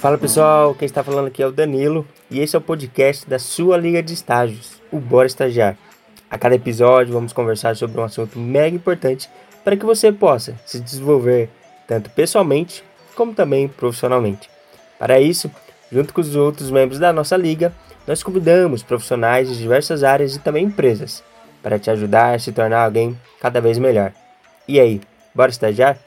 Fala pessoal, quem está falando aqui é o Danilo e esse é o podcast da sua Liga de Estágios, o Bora Estagiar. A cada episódio vamos conversar sobre um assunto mega importante para que você possa se desenvolver tanto pessoalmente como também profissionalmente. Para isso, junto com os outros membros da nossa liga, nós convidamos profissionais de diversas áreas e também empresas para te ajudar a se tornar alguém cada vez melhor. E aí, bora estagiar?